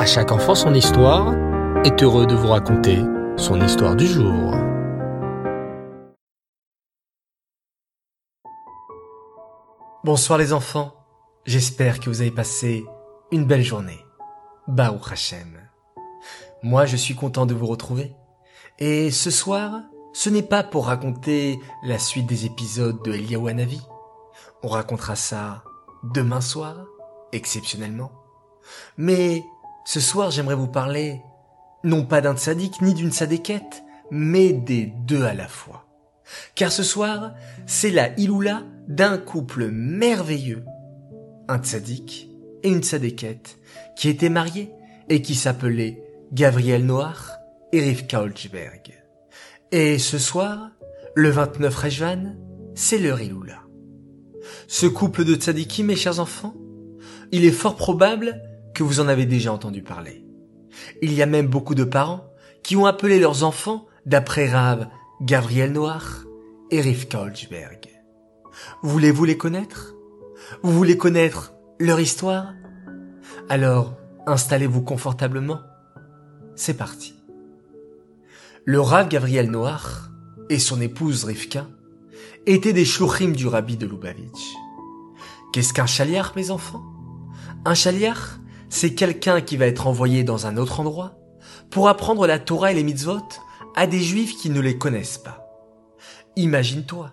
À chaque enfant son histoire est heureux de vous raconter son histoire du jour. Bonsoir les enfants, j'espère que vous avez passé une belle journée. Baruch Hashem. Moi je suis content de vous retrouver. Et ce soir, ce n'est pas pour raconter la suite des épisodes de Eliyahu Hanavi. On racontera ça demain soir, exceptionnellement. Mais ce soir, j'aimerais vous parler non pas d'un tzaddik ni d'une sadéquette, mais des deux à la fois. Car ce soir, c'est la iloula d'un couple merveilleux, un tzaddik et une tzadékette, qui étaient mariés et qui s'appelaient Gabriel Noir et Rivka Olchberg. Et ce soir, le 29 Rejvan, c'est leur iloula. Ce couple de tzadikim, mes chers enfants, il est fort probable que vous en avez déjà entendu parler. Il y a même beaucoup de parents qui ont appelé leurs enfants d'après Rav Gabriel Noir et Rivka Olchberg. Voulez-vous les connaître? Vous voulez connaître leur histoire? Alors, installez-vous confortablement. C'est parti. Le Rav Gabriel Noir et son épouse Rivka étaient des shluchim du rabbi de Lubavitch. Qu'est-ce qu'un chaliar, mes enfants? Un chaliar, c'est quelqu'un qui va être envoyé dans un autre endroit pour apprendre la Torah et les mitzvot à des juifs qui ne les connaissent pas. Imagine-toi,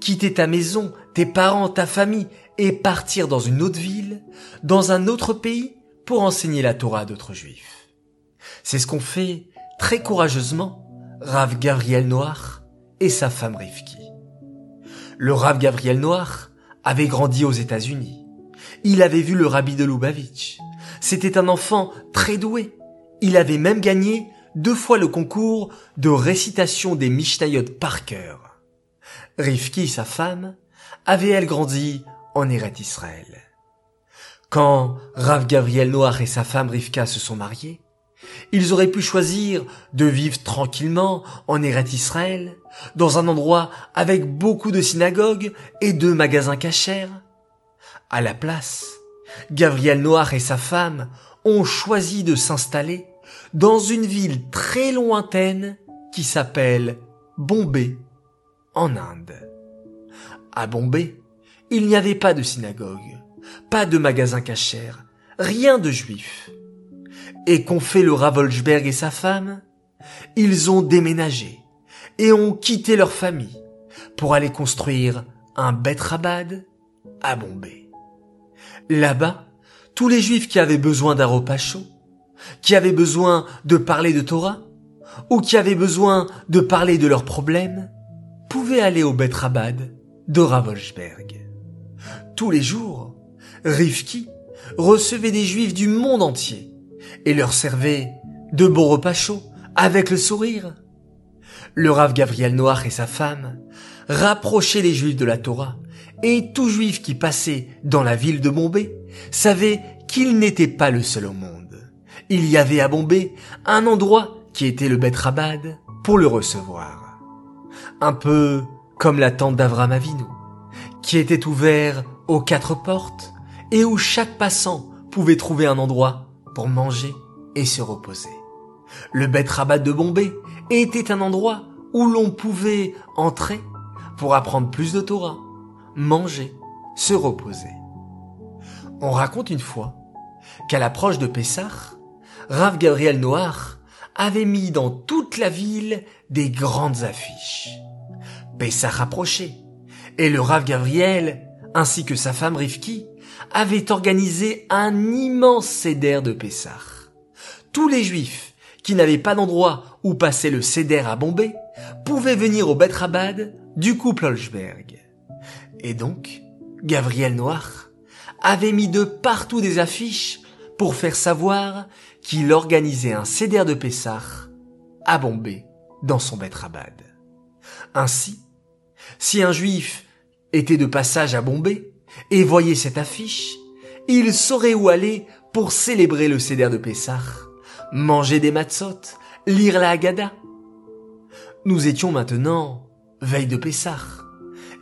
quitter ta maison, tes parents, ta famille et partir dans une autre ville, dans un autre pays pour enseigner la Torah à d'autres juifs. C'est ce qu'ont fait très courageusement Rav Gabriel Noir et sa femme Rivki. Le Rav Gabriel Noir avait grandi aux États-Unis. Il avait vu le rabbi de Lubavitch. C'était un enfant très doué. Il avait même gagné deux fois le concours de récitation des Mishnayot par cœur. Rivki, sa femme, avait elle grandi en Eret Israël. Quand Rav Gabriel Noir et sa femme Rivka se sont mariés, ils auraient pu choisir de vivre tranquillement en Eret Israël, dans un endroit avec beaucoup de synagogues et de magasins cachers. À la place, Gabriel Noir et sa femme ont choisi de s'installer dans une ville très lointaine qui s'appelle Bombay, en Inde. À Bombay, il n'y avait pas de synagogue, pas de magasin cachers, rien de juif. Et qu'ont fait le Ravolsberg et sa femme? Ils ont déménagé et ont quitté leur famille pour aller construire un Bet Rabad à Bombay. Là-bas, tous les juifs qui avaient besoin d'un repas chaud, qui avaient besoin de parler de Torah, ou qui avaient besoin de parler de leurs problèmes, pouvaient aller au Bet Rabad de Ravolsberg. Tous les jours, Rivki recevait des juifs du monde entier et leur servait de bons repas chauds avec le sourire. Le Rav Gabriel Noir et sa femme rapprochaient les juifs de la Torah et tout juif qui passait dans la ville de Bombay savait qu'il n'était pas le seul au monde. Il y avait à Bombay un endroit qui était le Bet Rabad pour le recevoir. Un peu comme la tente d'Avram Avinu, qui était ouvert aux quatre portes et où chaque passant pouvait trouver un endroit pour manger et se reposer. Le Bet Rabat de Bombay était un endroit où l'on pouvait entrer pour apprendre plus de Torah, manger, se reposer. On raconte une fois qu'à l'approche de Pessah, Rav Gabriel Noir avait mis dans toute la ville des grandes affiches. Pessah approchait, et le Rav Gabriel, ainsi que sa femme Rivki, avaient organisé un immense céder de Pessah. Tous les juifs qui n'avaient pas d'endroit où passer le céder à Bombay pouvaient venir au Bet Rabad du couple Olsberg. Et donc, Gabriel Noir avait mis de partout des affiches pour faire savoir qu'il organisait un céder de Pessah à Bombay dans son Bet Rabad. Ainsi, si un juif était de passage à Bombay et voyait cette affiche, il saurait où aller pour célébrer le céder de Pessah, manger des matzot, lire la Haggadah. Nous étions maintenant veille de Pessah,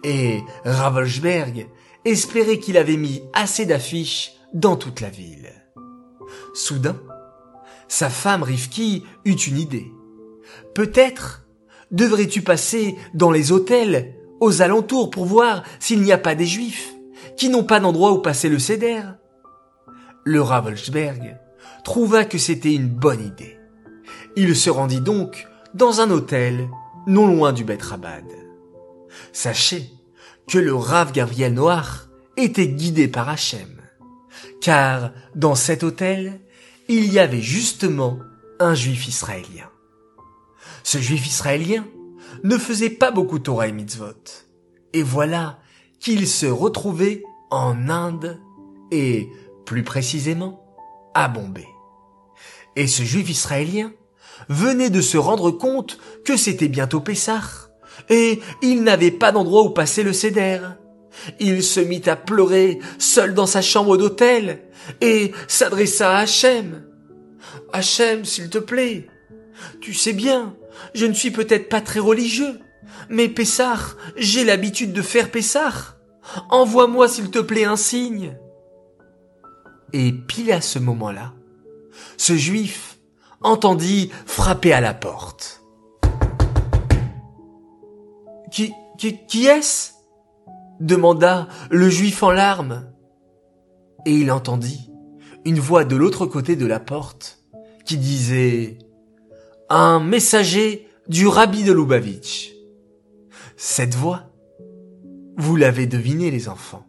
et Ravolsberg espérait qu'il avait mis assez d'affiches dans toute la ville. Soudain, sa femme Rivki eut une idée. Peut-être devrais-tu passer dans les hôtels aux alentours pour voir s'il n'y a pas des juifs qui n'ont pas d'endroit où passer le céder. Le Ravelsberg trouva que c'était une bonne idée. Il se rendit donc dans un hôtel non loin du Bet Rabad. Sachez que le Rav Gabriel Noir était guidé par Hachem, car dans cet hôtel, il y avait justement un juif israélien. Ce juif israélien ne faisait pas beaucoup Torah et mitzvot. Et voilà qu'il se retrouvait en Inde et, plus précisément, à Bombay. Et ce juif israélien venait de se rendre compte que c'était bientôt Pessah, et il n'avait pas d'endroit où passer le céder. Il se mit à pleurer seul dans sa chambre d'hôtel et s'adressa à Hachem. Hachem, s'il te plaît, tu sais bien, je ne suis peut-être pas très religieux, mais Pessah, j'ai l'habitude de faire Pessah. Envoie-moi s'il te plaît un signe. Et pile à ce moment-là, ce juif entendit frapper à la porte. Qui, qui, qui est-ce? demanda le juif en larmes. Et il entendit une voix de l'autre côté de la porte qui disait un messager du rabbi de Lubavitch. Cette voix, vous l'avez deviné les enfants,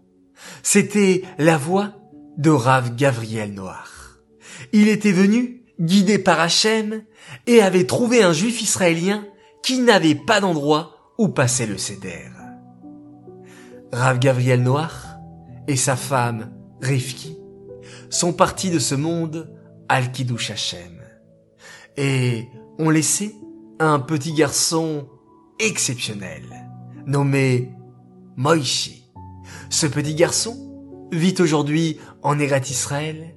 c'était la voix de Rav Gavriel Noir. Il était venu, guidé par Hachem, et avait trouvé un juif israélien qui n'avait pas d'endroit où passer le céder. Rav Gavriel Noir et sa femme Rivki sont partis de ce monde al Kiddush Hashem et ont laissé un petit garçon exceptionnel nommé Moïshi. Ce petit garçon vit aujourd'hui en Erat Israël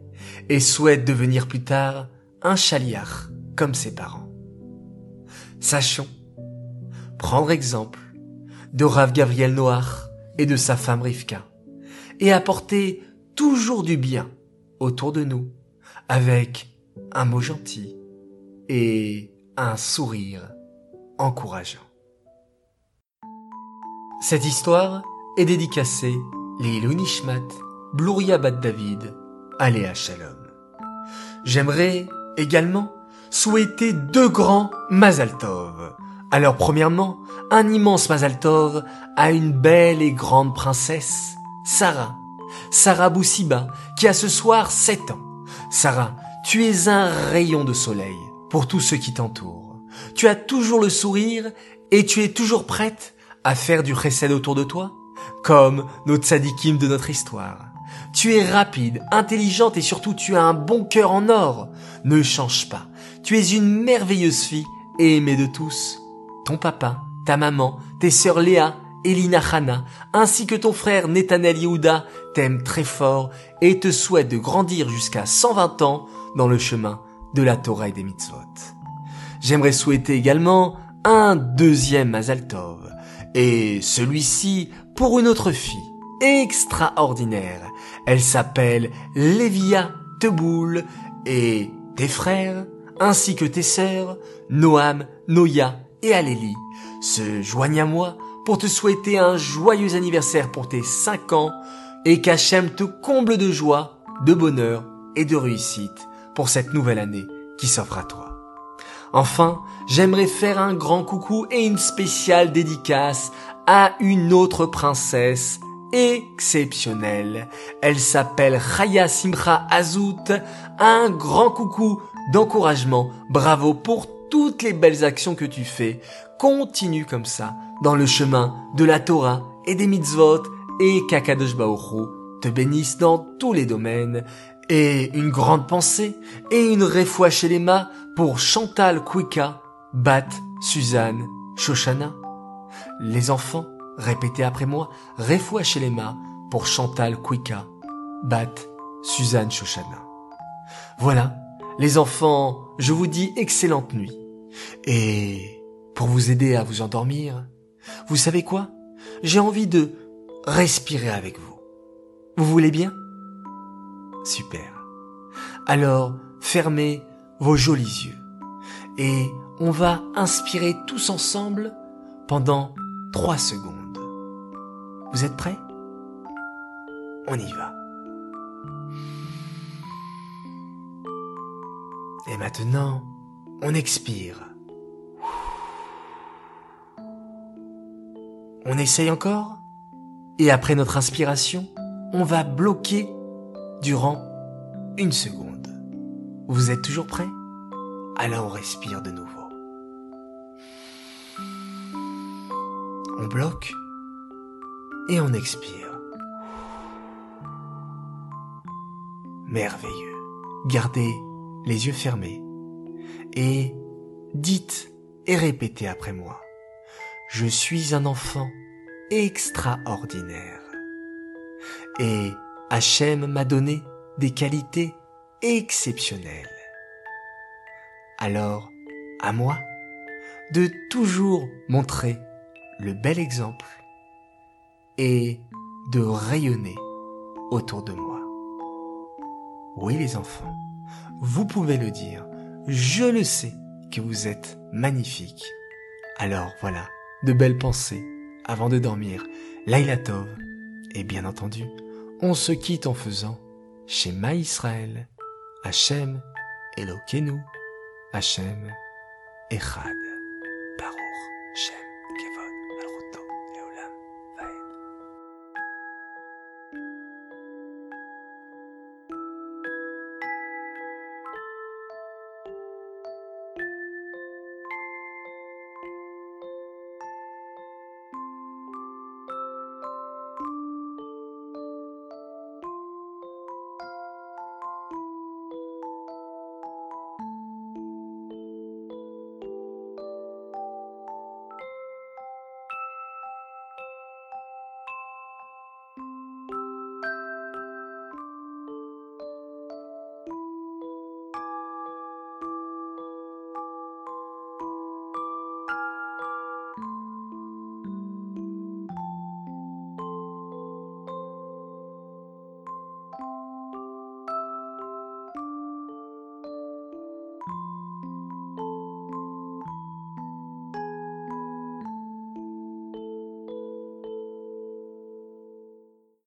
et souhaite devenir plus tard un chaliar comme ses parents. Sachons prendre exemple de Rav Gabriel Noir et de sa femme Rivka et apporter toujours du bien autour de nous avec un mot gentil et un sourire encourageant. Cette histoire est dédicacée Lilou Nishmat, Bluria Bat David, Aléa Shalom. J'aimerais également souhaiter deux grands Mazal Tov. Alors premièrement, un immense Mazal Tov à une belle et grande princesse, Sarah. Sarah Boussiba, qui a ce soir sept ans. Sarah, tu es un rayon de soleil pour tous ceux qui t'entourent. Tu as toujours le sourire et tu es toujours prête à faire du chesed autour de toi, comme nos tzadikim de notre histoire. Tu es rapide, intelligente et surtout tu as un bon cœur en or. Ne change pas. Tu es une merveilleuse fille et aimée de tous. Ton papa, ta maman, tes sœurs Léa et Lina Hana, ainsi que ton frère Netanel Yehuda t'aiment très fort et te souhaitent de grandir jusqu'à 120 ans dans le chemin de la Torah et des mitzvot. J'aimerais souhaiter également un deuxième Mazal Tov, et celui-ci pour une autre fille extraordinaire. Elle s'appelle Lévia Teboul et tes frères, ainsi que tes sœurs, Noam, Noya et Alélie, se joignent à moi pour te souhaiter un joyeux anniversaire pour tes 5 ans et qu'Hachem te comble de joie, de bonheur et de réussite pour cette nouvelle année qui s'offre à toi. Enfin, j'aimerais faire un grand coucou et une spéciale dédicace à une autre princesse exceptionnelle. Elle s'appelle Chaya Simcha Azout. Un grand coucou d'encouragement. Bravo pour toutes les belles actions que tu fais. Continue comme ça dans le chemin de la Torah et des mitzvot et Kakadosh Baoru te bénisse dans tous les domaines et une grande pensée et une réfoua chez les pour Chantal Kwika, Bat, Suzanne, Shoshana. Les enfants, répétez après moi, réfoua chez les pour Chantal Kwika, Bat, Suzanne, Shoshana. Voilà, les enfants, je vous dis excellente nuit. Et pour vous aider à vous endormir, vous savez quoi? J'ai envie de respirer avec vous. Vous voulez bien? Super. Alors, fermez vos jolis yeux. Et on va inspirer tous ensemble pendant 3 secondes. Vous êtes prêts? On y va. Et maintenant, on expire. On essaye encore? Et après notre inspiration, on va bloquer durant une seconde. Vous êtes toujours prêts? Alors on respire de nouveau. On bloque et on expire. Merveilleux. Gardez les yeux fermés et dites et répétez après moi. Je suis un enfant extraordinaire. Et Hachem m'a donné des qualités exceptionnelles. Alors, à moi de toujours montrer le bel exemple et de rayonner autour de moi. Oui les enfants, vous pouvez le dire, je le sais que vous êtes magnifiques. Alors voilà, de belles pensées avant de dormir. Laila Tov. Et bien entendu, on se quitte en faisant Shema Israël, Hachem Elokenu, Hachem Echad, Baruch Shem.